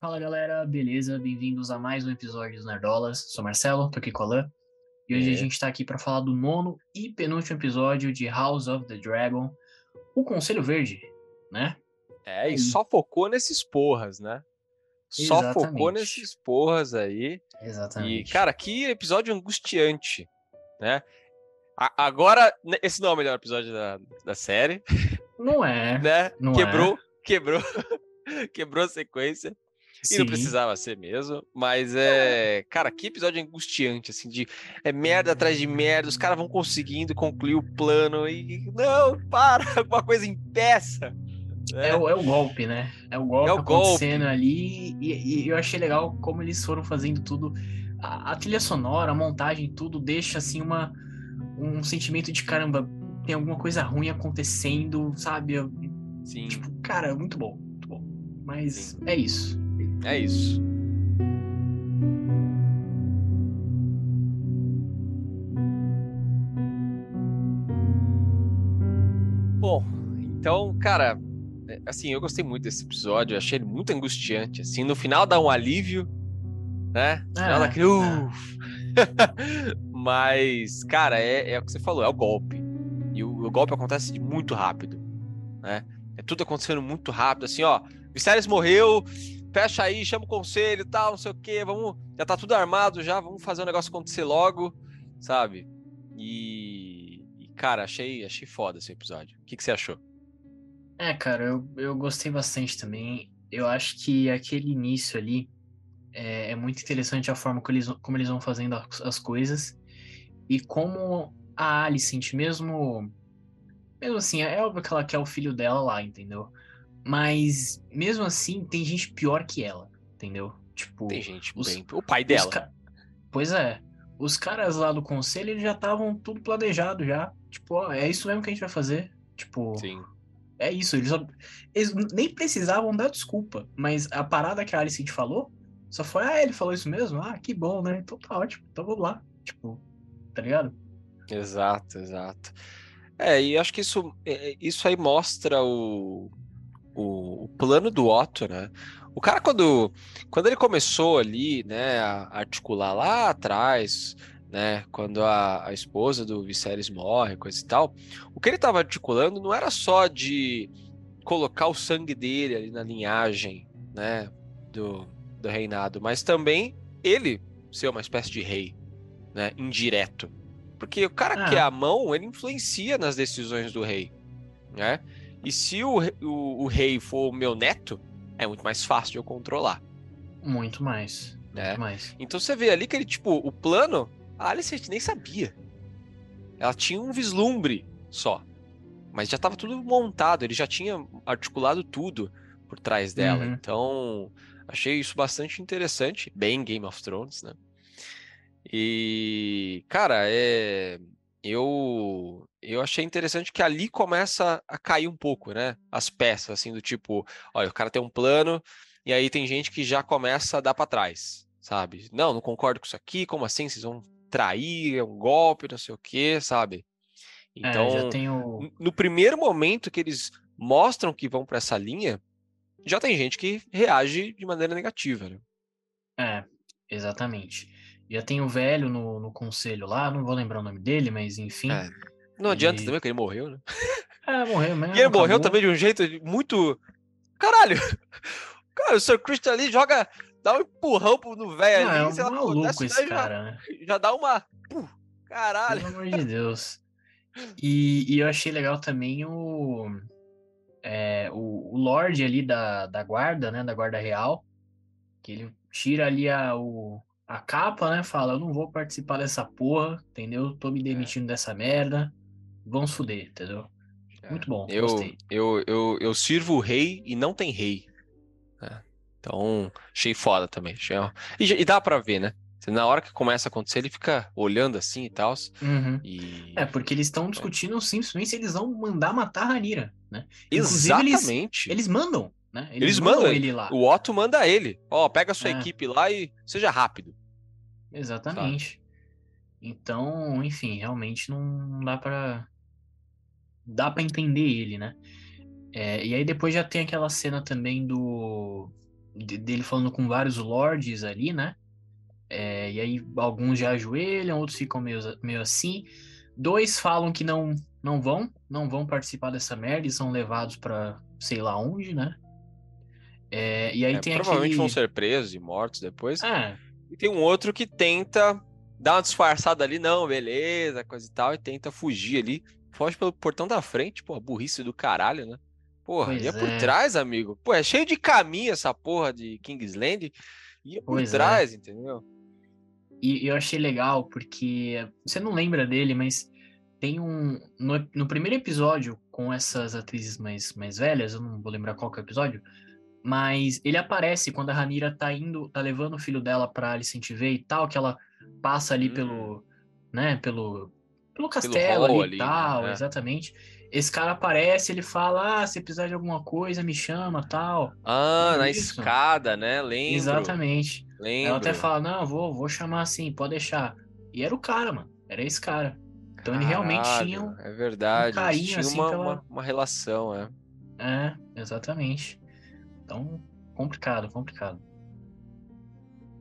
Fala galera, beleza? Bem-vindos a mais um episódio dos Nerdolas. Sou Marcelo, tô aqui com a Alan. E hoje É. a gente tá aqui pra falar do nono e penúltimo episódio de House of the Dragon, o Conselho Verde, né? É, e só focou nesses porras, né? Só focou nesses porras aí. E, Exatamente. cara, que episódio angustiante, né? A- agora, esse não é o melhor episódio da, da série, não é. né? Não quebrou, quebrou, quebrou a sequência. E não precisava ser mesmo, mas é. Cara, que episódio angustiante, assim, de é merda atrás de merda, os caras vão conseguindo concluir o plano e. Não, para, alguma coisa impeça. né? É, o, é o golpe, né? É o golpe É o acontecendo ali. E, e eu achei legal como eles foram fazendo tudo. A, a trilha sonora, a montagem, tudo deixa assim uma, um sentimento de caramba, tem alguma coisa ruim acontecendo, sabe? Sim, Tipo, cara, muito bom, muito bom. Mas Sim. é isso. É isso. Bom, então, cara, é, assim, eu gostei muito desse episódio, achei ele muito angustiante, assim, no final dá um alívio, né? No final É, dá aquele, "Uf". Mas, cara, é, é o que você falou, é o golpe. E o, o golpe acontece muito rápido, né? É tudo acontecendo muito rápido, assim, ó, Viserys morreu, fecha aí, chama o conselho e tal, não sei o quê, vamos, já tá tudo armado já, vamos fazer o negócio acontecer logo, sabe? E, e, cara, achei, achei foda esse episódio. O que, que você achou? É, cara, eu, eu gostei bastante também. Eu acho que aquele início ali é, é muito interessante a forma como eles, como eles vão fazendo as, as coisas e como a Alicent, mesmo, mesmo assim, é óbvio que ela quer o filho dela lá, entendeu? Mas mesmo assim, tem gente pior que ela, entendeu? Tipo, Tem gente os- bem. O pai dela. ca- Pois é. Os caras lá do conselho, eles já estavam tudo planejado já. Tipo, ó, é isso mesmo que a gente vai fazer. Tipo, Sim. é isso. Eles, só- eles nem precisavam dar desculpa. Mas a parada que a Alicent falou, só foi, ah, ele falou isso mesmo? Ah, que bom, né? Então tá ótimo. Então vamos lá. Tipo, tá ligado? Exato, exato. É, e acho que isso, é, isso aí mostra o, o, o plano do Otto, né? O cara, quando, quando ele começou ali, né, a articular lá atrás, né, quando a, a esposa do Viserys morre, coisa e tal, o que ele estava articulando não era só de colocar o sangue dele ali na linhagem, né, do, do reinado, mas também ele ser uma espécie de rei, né, indireto. Porque o cara Ah. que é a mão, ele influencia nas decisões do rei, né? E se o, o, o rei for o meu neto, é muito mais fácil de eu controlar. Muito mais. Muito É. mais. Então você vê ali que ele, tipo, o plano, a Alicent nem sabia. Ela tinha um vislumbre só. Mas já estava tudo montado, ele já tinha articulado tudo por trás dela. Uhum. Então, achei isso bastante interessante. Bem Game of Thrones, né? E, cara, é. Eu, eu achei interessante que ali começa a cair um pouco, né? As peças, assim, do tipo, olha, o cara tem um plano, e aí tem gente que já começa a dar pra trás, sabe? Não, não concordo com isso aqui, como assim? Vocês vão trair, é um golpe, não sei o quê, sabe? Então, é, já tem o. n- no primeiro momento que eles mostram que vão pra essa linha, já tem gente que reage de maneira negativa, né? É, exatamente. Já tem o velho no, no conselho lá, não vou lembrar o nome dele, mas enfim. É. Não adianta E- também que ele morreu, né? É, morreu mesmo. E ele morreu acabou. também de um jeito muito. Caralho! Cara, o Sir Christian ali joga. Dá um empurrão no velho Ah, é ali, um sei lá, maluco esse né, já- cara, né? Já, dá uma. Puh, caralho! Pelo amor de Deus. E, e eu achei legal também o, é, o, o Lorde ali da, da guarda, né? Da guarda real. Que ele tira ali a, o, a capa, né? Fala, eu não vou participar dessa porra, entendeu? Tô me demitindo dessa merda. Vamos fuder, entendeu? Muito bom, Eu, gostei. eu, eu, eu sirvo o rei e não tem rei. né? Então, achei foda também. Achei... E, e dá pra ver, né? Na hora que começa a acontecer, ele fica olhando assim e tal. Uhum. E. É, porque eles estão discutindo simplesmente se eles vão mandar matar a Ranira, né? Inclusive, eles- Exatamente. Eles mandam, né? Eles mandam, ele lá. O Otto manda ele. Ó, pega a sua É. equipe lá e seja rápido. Exatamente. Então, enfim, realmente não, não dá pra. Dá pra entender ele, né? É, e aí depois já tem aquela cena também do. dele falando com vários lords ali, né? É, e aí alguns já ajoelham, outros ficam meio, meio assim. Dois falam que não não vão, não vão participar dessa merda e são levados para sei lá onde, né? É, e aí é, tem provavelmente aquele... vão ser presos e mortos depois. É. E tem um outro que tenta dar uma disfarçada ali, não, beleza, coisa e tal, e tenta fugir ali. Foge pelo portão da frente, pô, burrice do caralho, né? Porra, pois ia por é. trás, amigo. Pô, é cheio de caminho essa porra de Kingsland. Ia por pois é. trás, entendeu? E eu achei legal porque você não lembra dele, mas tem um. No, no, primeiro episódio, com essas atrizes mais, mais velhas, eu não vou lembrar qual que é o episódio, mas ele aparece quando a Ranira tá indo, tá levando o filho dela pra Alicent ver e tal, que ela passa ali hum. pelo. né, pelo. Pelo castelo pelo ali e tal, né? exatamente. Esse cara aparece, ele fala: Ah, se precisar de alguma coisa, me chama tal. Ah, na isso. escada, né? Lembro. Exatamente. Lembro. Ela até fala: Não, vou, vou chamar assim, pode deixar. E era o cara, mano. Era esse cara. Então Caralho, ele realmente tinha um, é verdade. um carinho, tinha assim, uma, pela... uma, uma, relação, é. É, exatamente. Então, complicado, complicado.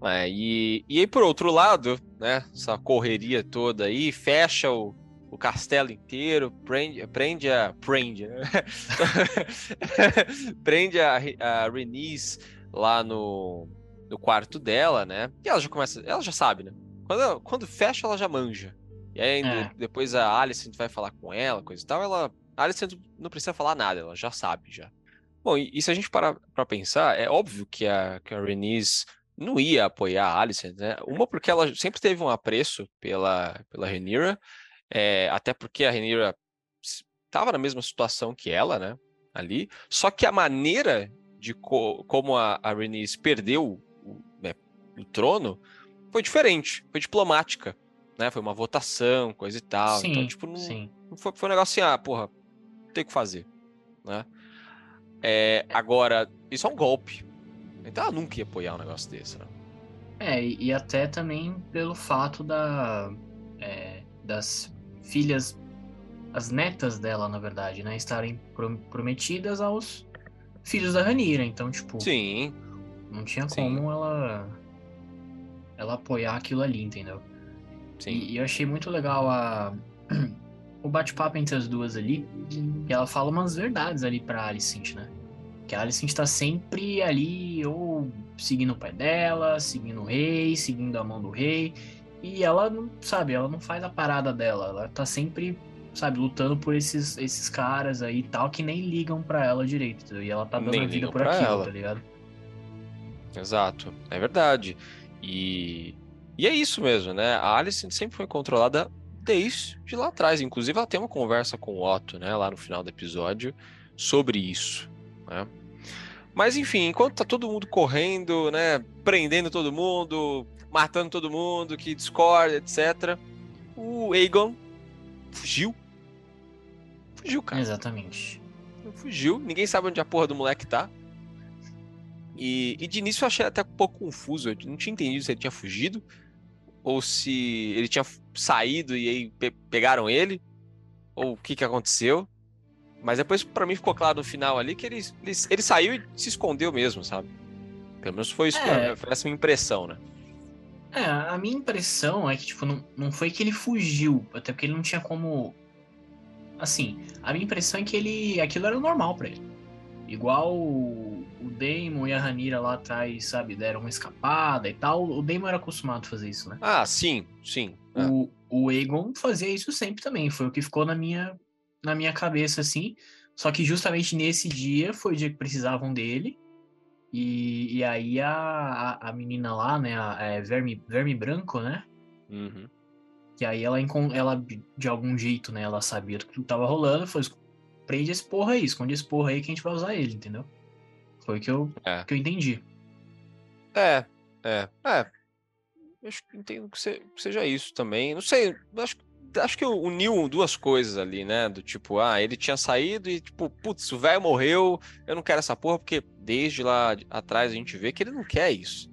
É, e, e aí, por outro lado, né, essa correria toda aí, fecha o, o castelo inteiro, prende, prende a. Prende, né? prende a, a Renice lá no, no quarto dela, né? E ela já começa. Ela já sabe, né? Quando, quando fecha, ela já manja. E aí, é. depois a Alice vai falar com ela, coisa e tal, ela. A Alice não precisa falar nada, ela já sabe já. Bom, e, e se a gente parar pra pensar, é óbvio que a, que a Renice não ia apoiar a Alice, né? Uma porque ela sempre teve um apreço pela, pela Rhaenyra, é, até porque a Renira estava na mesma situação que ela, né? Ali. Só que a maneira de co como a, a Rhaenys perdeu o, né, o, trono foi diferente, foi diplomática, né? Foi uma votação, coisa e tal. Sim, então, tipo, não, não foi, foi um negócio assim, ah, porra, tem que fazer, né? É, agora, isso é um golpe. Então ela nunca ia apoiar um negócio desse, né? É, e, até também pelo fato da, é, das filhas, as netas dela, na verdade, né, estarem prometidas aos filhos da Ranira. Então, tipo. Sim. Não tinha Sim. como ela. Ela apoiar aquilo ali, entendeu? Sim. E, e eu achei muito legal a. o bate-papo entre as duas ali. E ela fala umas verdades ali pra Alicent, né? Que a Alicent tá sempre ali, ou seguindo o pai dela, seguindo o rei, seguindo a mão do rei. E ela não, sabe, ela não faz a parada dela. Ela tá sempre, sabe, lutando por esses, esses caras aí e tal, que nem ligam para ela direito. E ela tá dando nem a vida por aquilo, ela. tá ligado? Exato, é verdade. E, e é isso mesmo, né? A Alice sempre foi controlada desde lá atrás. Inclusive, ela tem uma conversa com o Otto, né, lá no final do episódio, sobre isso, né? Mas enfim, enquanto tá todo mundo correndo, né, prendendo todo mundo, matando todo mundo, que discorda, etc. O Aegon fugiu. Fugiu, cara. Exatamente. Fugiu, ninguém sabe onde a porra do moleque tá. E, e de início eu achei até um pouco confuso, eu não tinha entendido se ele tinha fugido ou se ele tinha saído e aí pe pegaram ele, ou o que que aconteceu. Mas depois para mim ficou claro no final ali que ele, ele, ele, saiu e se escondeu mesmo, sabe? Pelo menos foi, isso, é. foi essa minha impressão, né? É, a minha impressão é que, tipo, não, não foi que ele fugiu, até porque ele não tinha como. Assim, a minha impressão é que ele. aquilo era normal para ele. Igual o, o Damon e a Ranira lá atrás, sabe, deram uma escapada e tal. O Damon era acostumado a fazer isso, né? Ah, sim, sim. O, é. o Aegon fazia isso sempre também. Foi o que ficou na minha, na minha cabeça, assim. Só que justamente nesse dia foi o dia que precisavam dele. E, e aí a, a, a, menina lá, né, a, a é Verme, Verme Branco, né? Uhum. Que aí ela, ela, de algum jeito, né, ela sabia do que tava rolando, foi, prende esse porra aí, esconde esse porra aí que a gente vai usar ele, entendeu? Foi o que eu, é. que eu entendi. É, é, é. Acho que entendo que seja isso também. Não sei, acho que acho que uniu duas coisas ali, né? Do tipo, ah, ele tinha saído e, tipo, putz, o velho morreu, eu não quero essa porra, porque desde lá atrás a gente vê que ele não quer isso,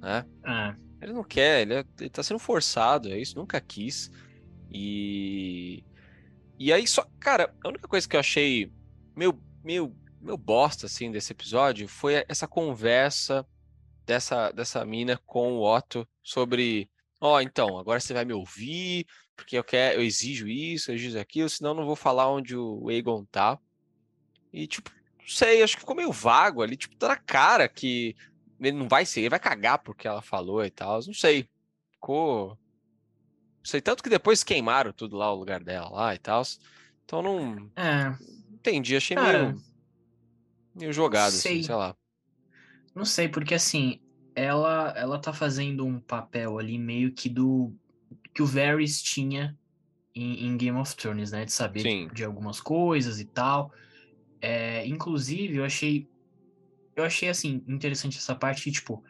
né? Ah. Ele não quer, ele, é, ele tá sendo forçado, é isso, nunca quis. E. E aí só. Cara, a única coisa que eu achei meio, meio meu bosta, assim, desse episódio foi essa conversa dessa, dessa mina com o Otto sobre, ó, oh, então, agora você vai me ouvir, porque eu quero, eu exijo isso, eu exijo aquilo, senão eu não vou falar onde o Aegon tá. E, tipo, não sei, acho que ficou meio vago ali, tipo, tá na cara que ele não vai ser, ele vai cagar porque ela falou e tal, não sei. Ficou. Não sei, tanto que depois queimaram tudo lá, o lugar dela lá e tal. Então não. É. Entendi, achei Cara, meio. meio jogado, sei. assim, sei lá. Não sei, porque assim, ela ela tá fazendo um papel ali meio que do que o Varys tinha em, em Game of Thrones, né? De saber de, de, algumas coisas e tal. É, inclusive, eu achei. Eu achei assim, interessante essa parte que, tipo,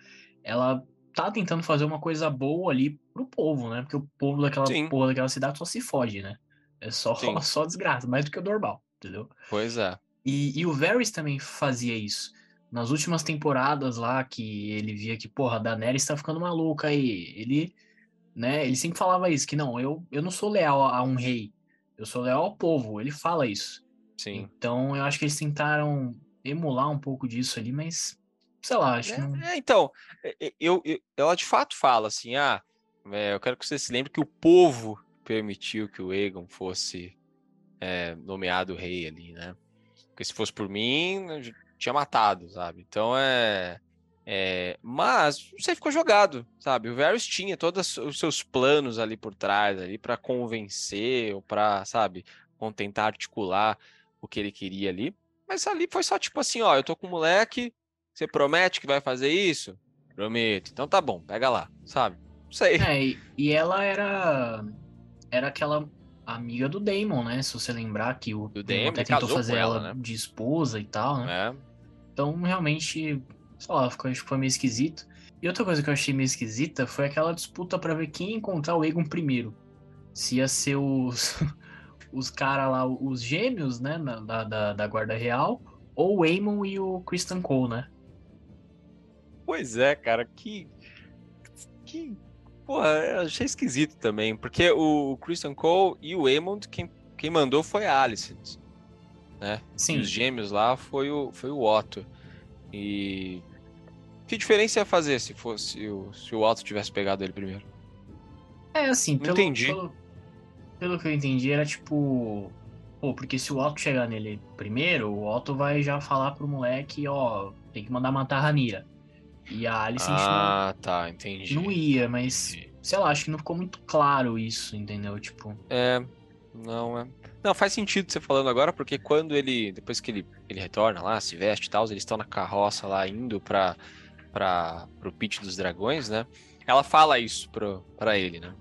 ela tá tentando fazer uma coisa boa ali pro povo, né? Porque o povo daquela Sim. porra daquela cidade só se fode, né? É só, só desgraça, mais do que o normal, entendeu? Pois é. E, e o Varys também fazia isso. Nas últimas temporadas lá, que ele via que, porra, a Daenerys tá ficando maluca aí. Ele, né, ele sempre falava isso, que não, eu, eu não sou leal a um rei, eu sou leal ao povo. Ele fala isso. Sim. Então, eu acho que eles tentaram emular um pouco disso ali, mas sei lá, acho é, que não... é, então, eu, eu, ela de fato fala assim, ah, é, eu quero que você se lembre que o povo permitiu que o Egon fosse é, nomeado rei ali, né? Porque se fosse por mim, tinha matado, sabe? Então é. é mas você ficou jogado, sabe? O Varys tinha todos os seus planos ali por trás, ali para convencer ou para, sabe, tentar articular o que ele queria ali. Mas ali foi só tipo assim, ó, eu tô com um moleque, você promete que vai fazer isso? Prometo. Então tá bom, pega lá, sabe? Não sei. É, e ela era era aquela amiga do Damon, né? Se você lembrar que o, Damon até tentou fazer ela, ela né? de esposa e tal, né? É. Então, realmente, sei lá, ficou, foi meio esquisito. E outra coisa que eu achei meio esquisita foi aquela disputa para ver quem ia encontrar o Egon primeiro. Se ia ser os, os caras lá, os gêmeos, né, da, da, da Guarda Real, ou o Aemon e o Christian Cole, né? Pois é, cara, que. Que. Porra, achei esquisito também, porque o Christian Cole e o Aemond, quem, quem mandou foi a Alicent, né? Sim. E os gêmeos lá foi o, foi o Otto. E. Que diferença ia fazer se fosse o, se o Otto tivesse pegado ele primeiro? É, assim, pelo, entendi. Pelo, pelo que eu entendi, era tipo. Pô, porque se o Otto chegar nele primeiro, o Otto vai já falar pro moleque, ó, tem que mandar matar a Ranira. E a Alice ah, não, tá, entendi. Não ia, mas entendi. sei lá, acho que não ficou muito claro isso, entendeu? Tipo. É, não é. Não, faz sentido você falando agora, porque quando ele. Depois que ele, ele retorna lá, se veste e tal, eles estão na carroça lá indo pra, pra, pro pitch dos dragões, né? Ela fala isso pro, pra ele, né?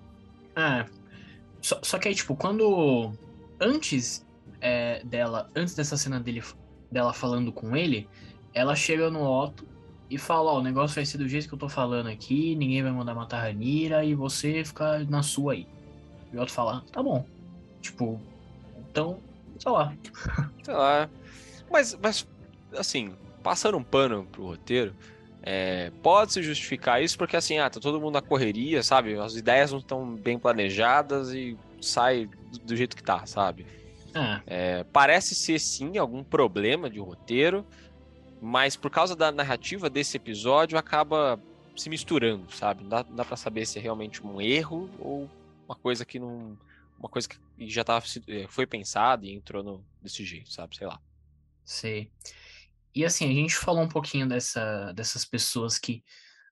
É. Só, só que aí, tipo, quando. Antes é, dela. Antes dessa cena dele, dela falando com ele, ela chega no Otto e fala, ó, o negócio vai ser do jeito que eu tô falando aqui, ninguém vai mandar matar a Ranira e você fica na sua aí. E o outro fala, tá bom. Tipo, então, sei lá. Sei lá. Mas, mas assim, passando um pano pro roteiro, é, pode se justificar isso porque assim, ah, tá todo mundo na correria, sabe? As ideias não estão bem planejadas e sai do jeito que tá, sabe? É. É, parece ser sim algum problema de roteiro, mas por causa da narrativa desse episódio acaba se misturando, sabe? Não dá, não dá para saber se é realmente um erro ou uma coisa que não. Uma coisa que já tava, eh, foi pensada e entrou no, desse jeito, sabe? Sei lá. Sei. E assim, a gente falou um pouquinho dessa, dessas pessoas que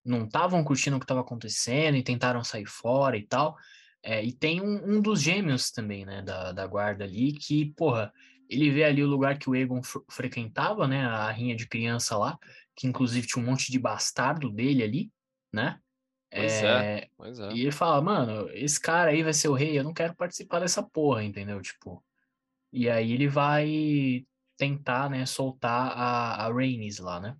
não estavam curtindo o que estava acontecendo e tentaram sair fora e tal. É, e tem um, um, dos gêmeos também, né, da, da guarda ali, que, porra, ele vê ali o lugar que o Egon frequentava, né? A rinha de criança lá, que inclusive tinha um monte de bastardo dele ali, né? Pois é, é, pois é. E ele fala, mano, esse cara aí vai ser o rei, eu não quero participar dessa porra, entendeu? Tipo. E aí ele vai tentar, né, soltar a, a Rhaenys lá, né?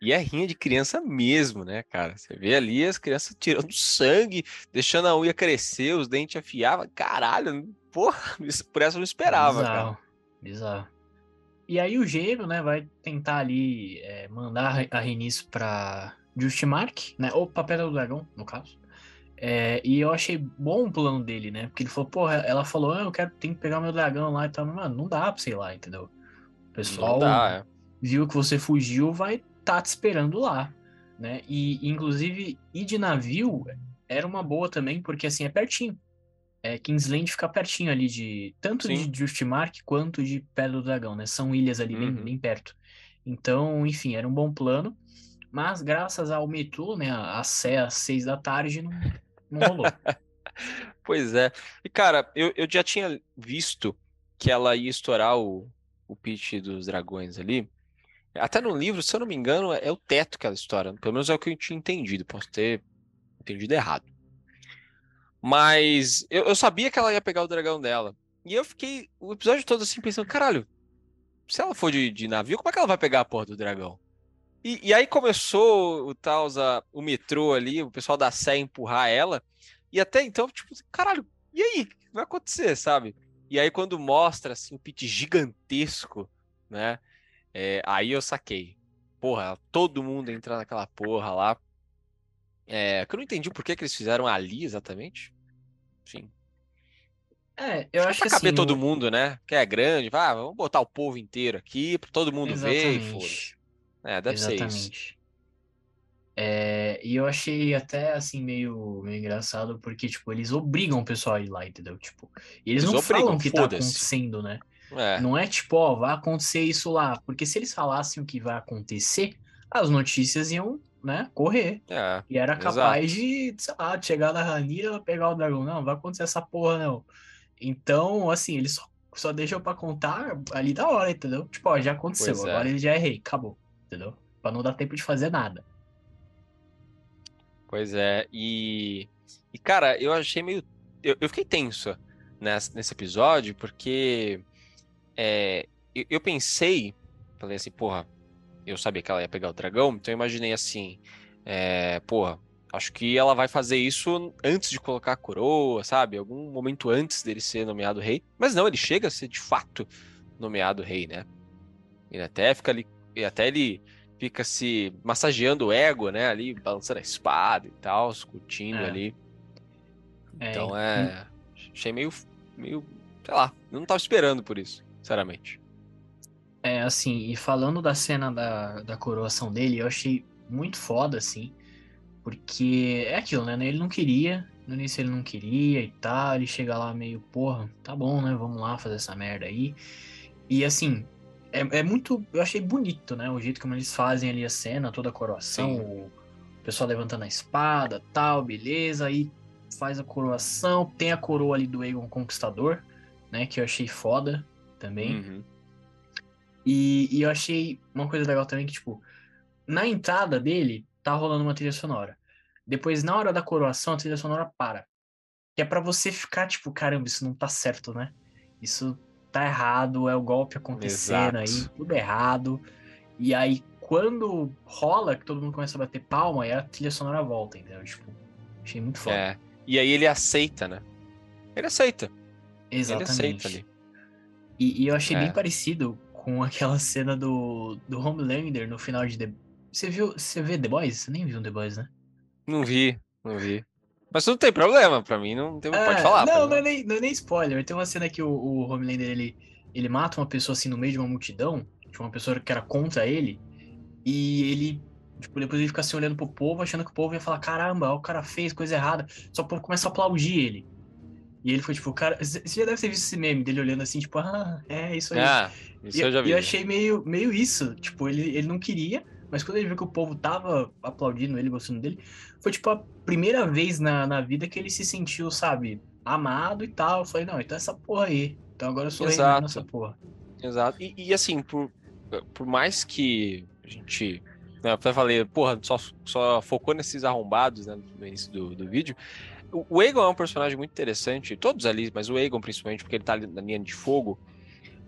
E é rinha de criança mesmo, né, cara? Você vê ali as crianças tirando sangue, deixando a unha crescer, os dentes afiavam. Caralho, porra, por essa eu não esperava, bizarro, cara. Bizarro. E aí o gêmeo, né, vai tentar ali é, mandar a Renis pra Justmark, né, ou pra Pedra do Dragão, no caso. É, e eu achei bom o plano dele, né, porque ele falou, porra, ela falou, ah, eu quero, tem que pegar o meu dragão lá e tal, mano, não dá pra sei lá, entendeu? pessoal dá, é. viu que você fugiu, vai estar tá te esperando lá, né? E, inclusive, ir de navio era uma boa também, porque, assim, é pertinho. É, Kingsland fica pertinho ali de... Tanto Sim. de Driftmark quanto de Pedra do Dragão, né? São ilhas ali bem, Uhum. bem perto. Então, enfim, era um bom plano. Mas graças ao metrô, né? A Sé às seis da tarde, não, não rolou. Pois é. E, cara, eu, eu já tinha visto que ela ia estourar o, o pitch dos dragões ali. Até no livro, se eu não me engano, é o teto que ela estoura. Pelo menos é o que eu tinha entendido. Posso ter entendido errado. Mas eu, eu sabia que ela ia pegar o dragão dela. E eu fiquei o episódio todo assim pensando, caralho, se ela for de, de navio, como é que ela vai pegar a porra do dragão? E, e aí começou o tal, o metrô ali, o pessoal da Sé empurrar ela. E até então, tipo, caralho, e aí? O que vai acontecer, sabe? E aí quando mostra, assim, o pit gigantesco, né? É, aí eu saquei. Porra, todo mundo entrar naquela porra lá. É, que eu não entendi por que, que eles fizeram ali exatamente. Enfim. É, eu Acho acho que pra caber assim, todo o- mundo, né? Que é grande. Vai, vamos botar o povo inteiro aqui pra todo mundo ver e foda. Exatamente. É, deve ser isso. Exatamente. É, e eu achei até assim meio, meio engraçado porque tipo eles obrigam o pessoal a ir lá, entendeu? Tipo, e eles, Eles não obrigam, falam o que tá acontecendo, né? É, Não é tipo, ó, vai acontecer isso lá, porque se eles falassem o que vai acontecer, as notícias iam, né, correr. é. E era Exato. capaz de, sei lá, chegar na Ranira pegar o dragão. Não, vai acontecer essa porra, não. Então, assim, eles só, só deixam pra contar ali da hora, entendeu? Tipo, ó, já aconteceu, Pois é. agora ele já é rei, acabou, entendeu? Pra não dar tempo de fazer nada. Pois é, e, e cara, eu achei meio. Eu, eu fiquei tenso nesse, nesse episódio, porque é, eu, eu pensei, falei assim, porra, eu sabia que ela ia pegar o dragão, então eu imaginei assim, é, porra, acho que ela vai fazer isso antes de colocar a coroa, sabe? Algum momento antes dele ser nomeado rei. Mas não, ele chega a ser de fato nomeado rei, né? Ele até fica ali, e até ele fica se massageando o ego, né? Ali, balançando a espada e tal, curtindo É. ali. É, Então é. Achei meio, meio. Sei lá, eu não tava esperando por isso, sinceramente. É, assim, e falando da cena da, da coroação dele, eu achei muito foda, assim, porque é aquilo, né? Ele não queria, no início ele não queria e tal, ele chega lá meio, porra, tá bom, né? Vamos lá fazer essa merda aí. E assim, é, é muito, eu achei bonito, né? O jeito como eles fazem ali a cena, toda a coroação, Sim. o pessoal levantando a espada, tal, beleza, aí faz a coroação, tem a coroa ali do Aegon Conquistador, né? Que eu achei foda também. Uhum. E, e eu achei uma coisa legal também que, tipo, na entrada dele, tá rolando uma trilha sonora. Depois, na hora da coroação, a trilha sonora para. Que é pra você ficar, tipo, caramba, isso não tá certo, né? Isso tá errado, é o golpe acontecendo aí, Exato. tudo errado. E aí, quando rola, que todo mundo começa a bater palma, aí a trilha sonora volta, entendeu? Tipo, achei muito foda. É. E aí ele aceita, né? Ele aceita. Ele Exatamente. aceita ali. E, e eu achei É. bem parecido com aquela cena do, do Homelander no final de The... Você viu, você vê The Boys? Você nem viu The Boys, né? Não vi, não vi. Mas não tem problema, pra mim não tem. Pode É, falar. Não, não é, nem, não é nem spoiler. Tem uma cena que o, o Homelander, ele, ele mata uma pessoa assim no meio de uma multidão, de uma pessoa que era contra ele, e ele, tipo, depois ele fica assim olhando pro povo, achando que o povo ia falar, caramba, o cara fez coisa errada. Só o povo começa a aplaudir ele. E ele foi tipo, cara, você já deve ter visto esse meme dele olhando assim, tipo, ah, é isso aí. Ah, isso E eu já vi. e eu achei meio, meio isso. Tipo, ele, ele não queria, mas quando ele viu que o povo tava aplaudindo ele, gostando dele, foi tipo a primeira vez na, na vida que ele se sentiu, sabe, amado e tal. Eu falei, não, então essa porra aí. Então agora eu sou rei Exato. nessa porra. Exato. E, e, assim, por, por mais que a gente. Né, eu até falei, porra, só, só focou nesses arrombados né, no início do, do vídeo. O, o Aegon é um personagem muito interessante, todos ali, mas o Aegon principalmente, porque ele tá ali na linha de fogo,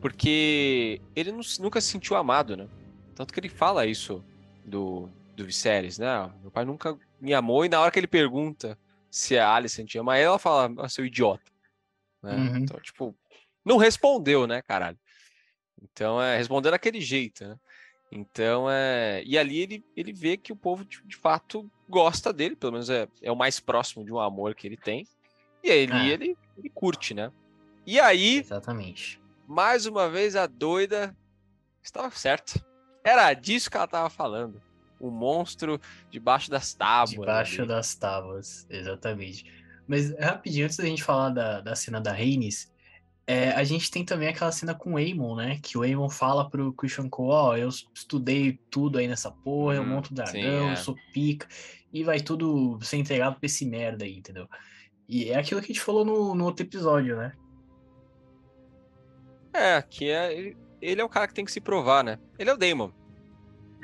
porque ele não nunca se sentiu amado, né? Tanto que ele fala isso do, do Viserys, né? Meu pai nunca me amou, e na hora que ele pergunta se a Alicent ama ele, ela fala, ah, seu idiota. Né? Uhum. Então, tipo, não respondeu, né, caralho? Então, é, respondeu daquele jeito, né? Então, é. E ali ele, ele vê que o povo de, de fato gosta dele, pelo menos é, é o mais próximo de um amor que ele tem. E aí Ah. ele, ele curte, né? E aí, Exatamente. mais uma vez, a doida Estava certo. Era disso que ela estava falando. O monstro debaixo das tábuas. Debaixo ali. das tábuas, exatamente. Mas rapidinho, antes da gente falar da, da cena da Rhaenys, é, a gente tem também aquela cena com o Aemon, né? Que o Aemon fala pro Christian Cole, ó, oh, eu estudei tudo aí nessa porra, hum, eu monto dragão, sim, é. eu sou pica, e vai tudo ser entregado pra esse merda aí, entendeu? E é aquilo que a gente falou no, no outro episódio, né? É, que é. Ele, é o cara que tem que se provar, né? Ele é o Damon.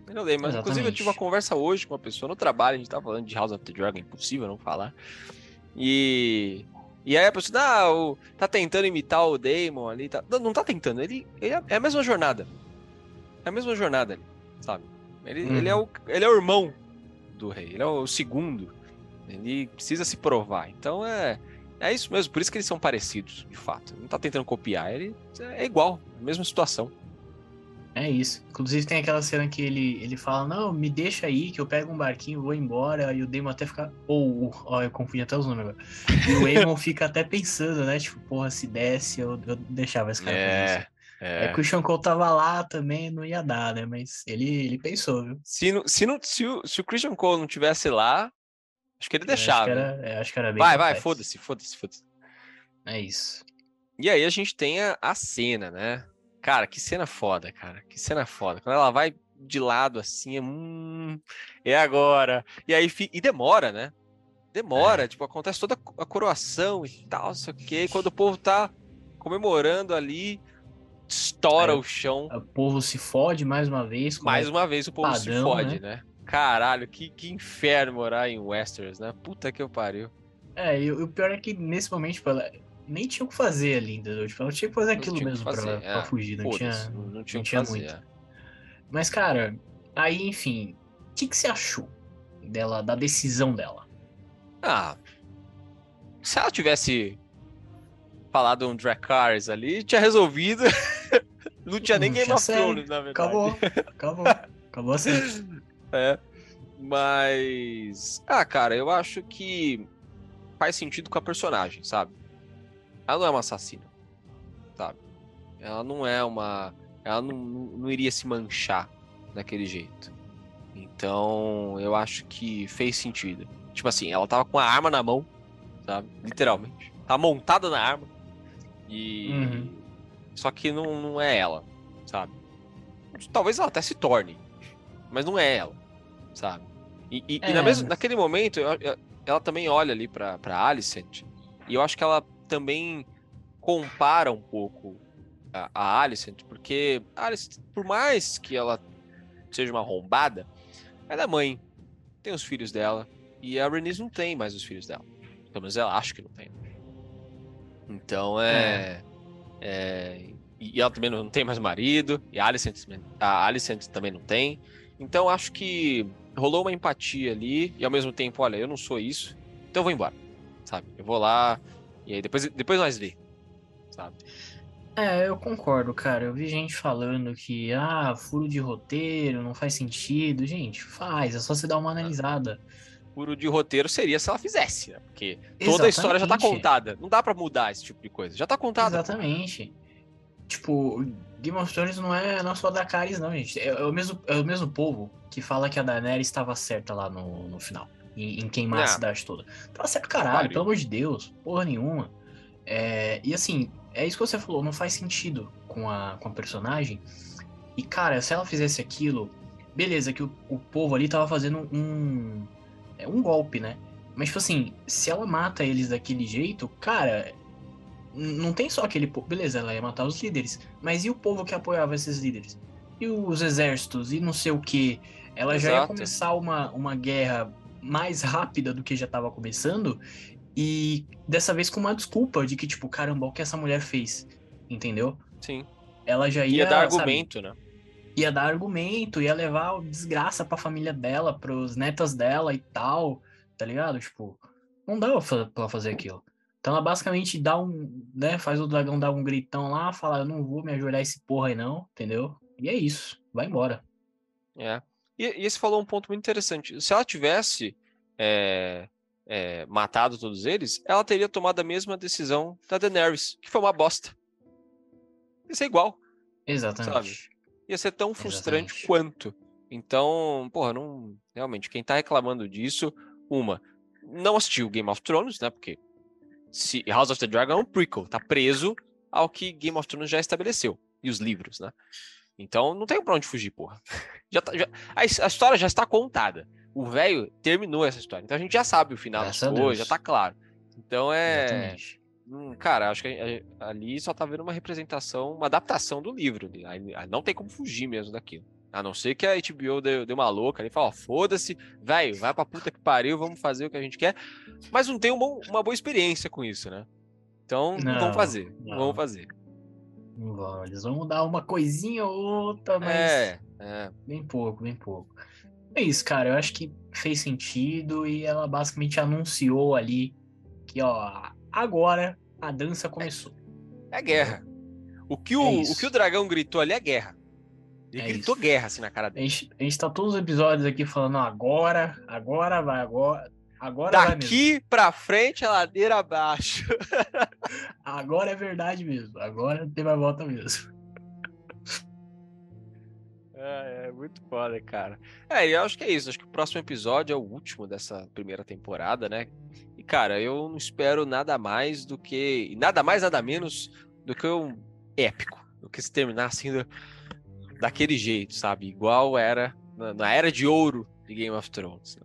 Ele é o Damon. Inclusive, eu tive uma conversa hoje com uma pessoa no trabalho, a gente tava falando de House of the Dragon, impossível não falar. E. E aí a pessoa, ah, o, tá tentando imitar o Damon ali. Tá... Não, não tá tentando, ele, ele é, é a mesma jornada. É a mesma jornada ali, sabe? Ele, uhum. ele, é o, ele é o irmão do rei, ele é o segundo. Ele precisa se provar. Então é. É isso mesmo, por isso que eles são parecidos, de fato. Não tá tentando copiar, ele é igual, mesma situação. É isso. Inclusive tem aquela cena que ele, ele fala, não, me deixa aí, que eu pego um barquinho, vou embora, e o Damon até fica. Ou, oh, ó, eu confundi até os nomes agora. E o Eamon fica até pensando, né? Tipo, porra, se desse, eu, eu deixava esse cara é, é. é que o Sean Cole tava lá também, não ia dar, né? Mas ele, ele pensou, viu? Se, não, se, não, se, o, se o Christian Cole não tivesse lá, acho que ele deixava. Acho que era, é, acho que era bem vai, vai, foda-se, foda-se, foda-se. É isso. E aí a gente tem a, a cena, né? Cara, que cena foda, cara. Que cena foda. Quando ela vai de lado assim, é, hum, é agora. E aí e demora, né? Demora, é. tipo, acontece toda a coroação e tal, sei o quê. E quando o povo tá comemorando ali, estoura o chão. O povo se fode mais uma vez. Mais uma vez o povo padrão, se fode, né? né? Caralho, que, que inferno morar em Westeros, né? Puta que eu pariu. É, e o pior é que nesse momento, tipo, ela, nem tinha o que fazer ali, entendeu? Tipo, ela tinha que fazer aquilo mesmo fazer, pra, é, pra, fugir, não tinha, não tinha, não tinha fazer, muito. É. Mas, cara, aí, enfim, o que, que você achou dela, da decisão dela? Ah, se ela tivesse falado um Dracarys ali, tinha resolvido. não tinha nem Game of Thrones, na verdade. Acabou, acabou, acabou assim. É, mas... Ah, cara, eu acho que faz sentido com a personagem, sabe? Ela não é uma assassina, sabe? Ela não é uma. Ela não, não iria se manchar daquele jeito. Então, eu acho que fez sentido. Tipo assim, ela tava com a arma na mão, sabe? Literalmente. Tá montada na arma. E. Uhum. Só que não, não é ela, sabe? Talvez ela até se torne. Mas não é ela, sabe? E, e, é. e na mesmo, naquele momento, ela também olha ali pra, pra Alicent. E eu acho que ela também compara um pouco a, a Alicent, porque a Alicent, por mais que ela seja uma arrombada, ela é mãe, tem os filhos dela, e a Rhaenys não tem mais os filhos dela. Pelo menos ela acha que não tem. Então é. é. é e ela também não tem mais marido, e a Alicent, a Alicent também não tem. Então acho que rolou uma empatia ali, e ao mesmo tempo, olha, eu não sou isso, então eu vou embora. Sabe? Eu vou lá, e aí depois, depois nós vê, sabe? É, eu concordo, cara. Eu vi gente falando que, ah, furo de roteiro, não faz sentido. Gente, faz, é só você dar uma analisada. Furo de roteiro seria se ela fizesse, né? Porque toda Exatamente. a história já tá contada. Não dá para mudar esse tipo de coisa. Já tá contada. Exatamente. Tipo, Game of Thrones não é, não é só da Caris, não, gente. É, é, o mesmo, é o mesmo povo que fala que a Daenerys estava certa lá no, no final em, em queimar a cidade toda. Tá certo, caralho, pelo amor de Deus, porra nenhuma. É, e assim, é isso que você falou, não faz sentido com a, com a personagem. E cara, se ela fizesse aquilo, beleza, que o, o povo ali tava fazendo um. É um golpe, né? Mas, tipo assim, se ela mata eles daquele jeito, cara, não tem só aquele povo. Beleza, ela ia matar os líderes. Mas e o povo que apoiava esses líderes? E os exércitos? E não sei o que? Ela Exato. já ia começar uma, uma guerra mais rápida do que já estava começando. E dessa vez com uma desculpa de que, tipo, caramba, o que essa mulher fez? Entendeu? Sim. Ela já ia. Ia dar argumento, sabe, né? Ia dar argumento, ia levar desgraça pra família dela, pros netas dela e tal, tá ligado? Tipo, não dava pra fazer aquilo. Então ela basicamente dá um, né, faz o dragão dar um gritão lá, fala, eu não vou me ajoelhar esse porra aí não, entendeu? E é isso, vai embora. É. E, e esse falou um ponto muito interessante. Se ela tivesse é, é, matado todos eles, ela teria tomado a mesma decisão da Daenerys, que foi uma bosta. Ia ser igual. Exatamente. Sabe? ia ser tão frustrante Exatamente. quanto. Então, porra, não. Realmente, quem tá reclamando disso, uma, não assistiu Game of Thrones, né? Porque se House of the Dragon é um prequel, tá preso ao que Game of Thrones já estabeleceu. E os livros, né? Então não tem pra onde fugir, porra. Já, tá, já a, a, história já está contada. O velho terminou essa história. Então a gente já sabe o final das coisas, já tá claro. Então é. Hum, cara, acho que ali só tá vendo uma representação, uma adaptação do livro. Não tem como fugir mesmo daquilo. A não ser que a HBO deu, deu uma louca ali e falou: foda-se, velho, vai pra puta que pariu, vamos fazer o que a gente quer. Mas não tem uma, uma boa experiência com isso, né? Então não, não vão fazer. Não. vão fazer. Não vão. Eles vão dar uma coisinha ou outra, mas. É, é. Bem pouco, bem pouco. É isso, cara. Eu acho que fez sentido e ela basicamente anunciou ali que, ó, agora a dança começou. É, é guerra. O que o, é o que o dragão gritou ali é guerra. Ele é gritou isso. guerra assim na cara dele. A gente, a gente tá todos os episódios aqui falando agora, agora vai, agora. Agora Daqui pra frente, a ladeira abaixo. agora é verdade mesmo. Agora tem mais volta mesmo. É, é, muito foda, cara. É, eu acho que é isso. Acho que o próximo episódio é o último dessa primeira temporada, né? E, cara, eu não espero nada mais do que. Nada mais, nada menos do que um épico. Do que se terminar assim do, daquele jeito, sabe? Igual era na, na era de ouro de Game of Thrones. Né?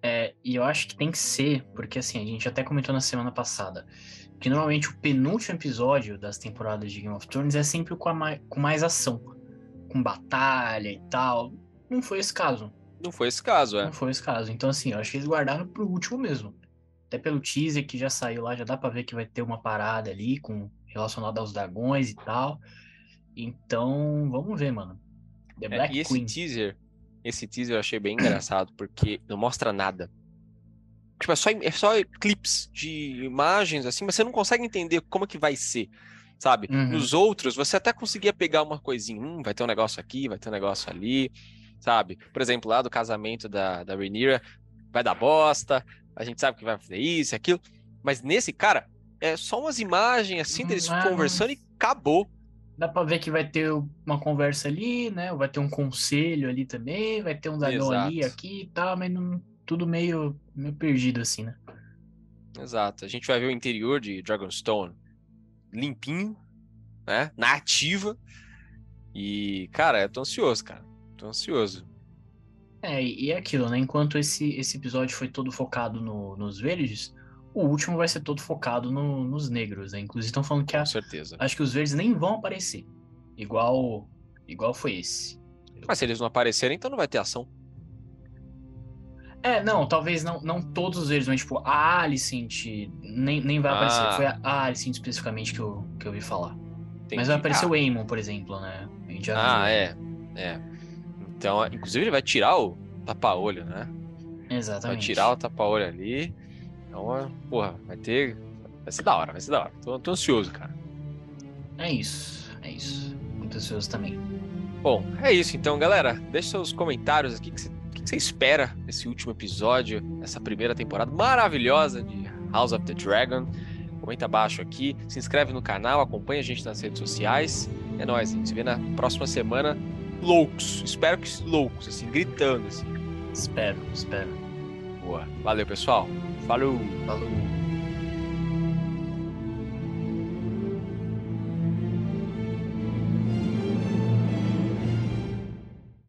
É, e eu acho que tem que ser, porque assim, a gente até comentou na semana passada, que normalmente o penúltimo episódio das temporadas de Game of Thrones é sempre com, mais, com mais ação, com batalha e tal. Não foi esse caso. Não foi esse caso, é. Não foi esse caso. Então, assim, eu acho que eles guardaram pro último mesmo. Até pelo teaser que já saiu lá, já dá pra ver que vai ter uma parada ali com relacionada aos dragões e tal. Então, vamos ver, mano. The Black é, e esse Queen. teaser, esse teaser eu achei bem engraçado, porque não mostra nada. Tipo, é só, é só clips de imagens, assim, mas você não consegue entender como que vai ser, sabe? Uhum. Nos outros, você até conseguia pegar uma coisinha, hum, vai ter um negócio aqui, vai ter um negócio ali, sabe? Por exemplo, lá do casamento da, da Rhaenyra, vai dar bosta, a gente sabe que vai fazer isso, aquilo, mas nesse, cara, é só umas imagens, assim, deles conversando e acabou dá pra ver que vai ter uma conversa ali, né? Vai ter um conselho ali também, vai ter um dragão ali, aqui e tal, mas não, tudo meio, meio perdido assim, né? Exato. A gente vai ver o interior de Dragonstone limpinho, né? Na ativa. E, cara, eu tô ansioso, cara. Tô ansioso. É, e é aquilo, né? Enquanto esse, esse episódio foi todo focado no, nos verdes, o último vai ser todo focado no, nos negros, né? Inclusive estão falando que a, acho que os verdes nem vão aparecer. Igual igual foi esse. Mas se eles não aparecerem, então não vai ter ação. É, não, talvez não, não todos os verdes, mas tipo, a Alicent nem, nem vai ah. aparecer. Foi a Alicent especificamente que eu, que eu ouvi falar. Entendi. Mas vai aparecer ah. o Aemon, por exemplo, né? ah, é. É. Então, inclusive ele vai tirar o tapa-olho, né? Exatamente. Vai tirar o tapa-olho ali. Então, porra, vai ter. Vai ser da hora, vai ser da hora. Tô, tô ansioso, cara. É isso, é isso. Muito ansioso também. Bom, é isso então, galera. Deixe seus comentários aqui. O que, você espera desse último episódio, dessa primeira temporada maravilhosa de House of the Dragon? Comenta abaixo aqui, se inscreve no canal, acompanha a gente nas redes sociais. É nóis, a gente se vê na próxima semana. Loucos, espero que loucos, assim, gritando, assim. Espero, espero. Boa. Valeu, pessoal. Falou! Falou!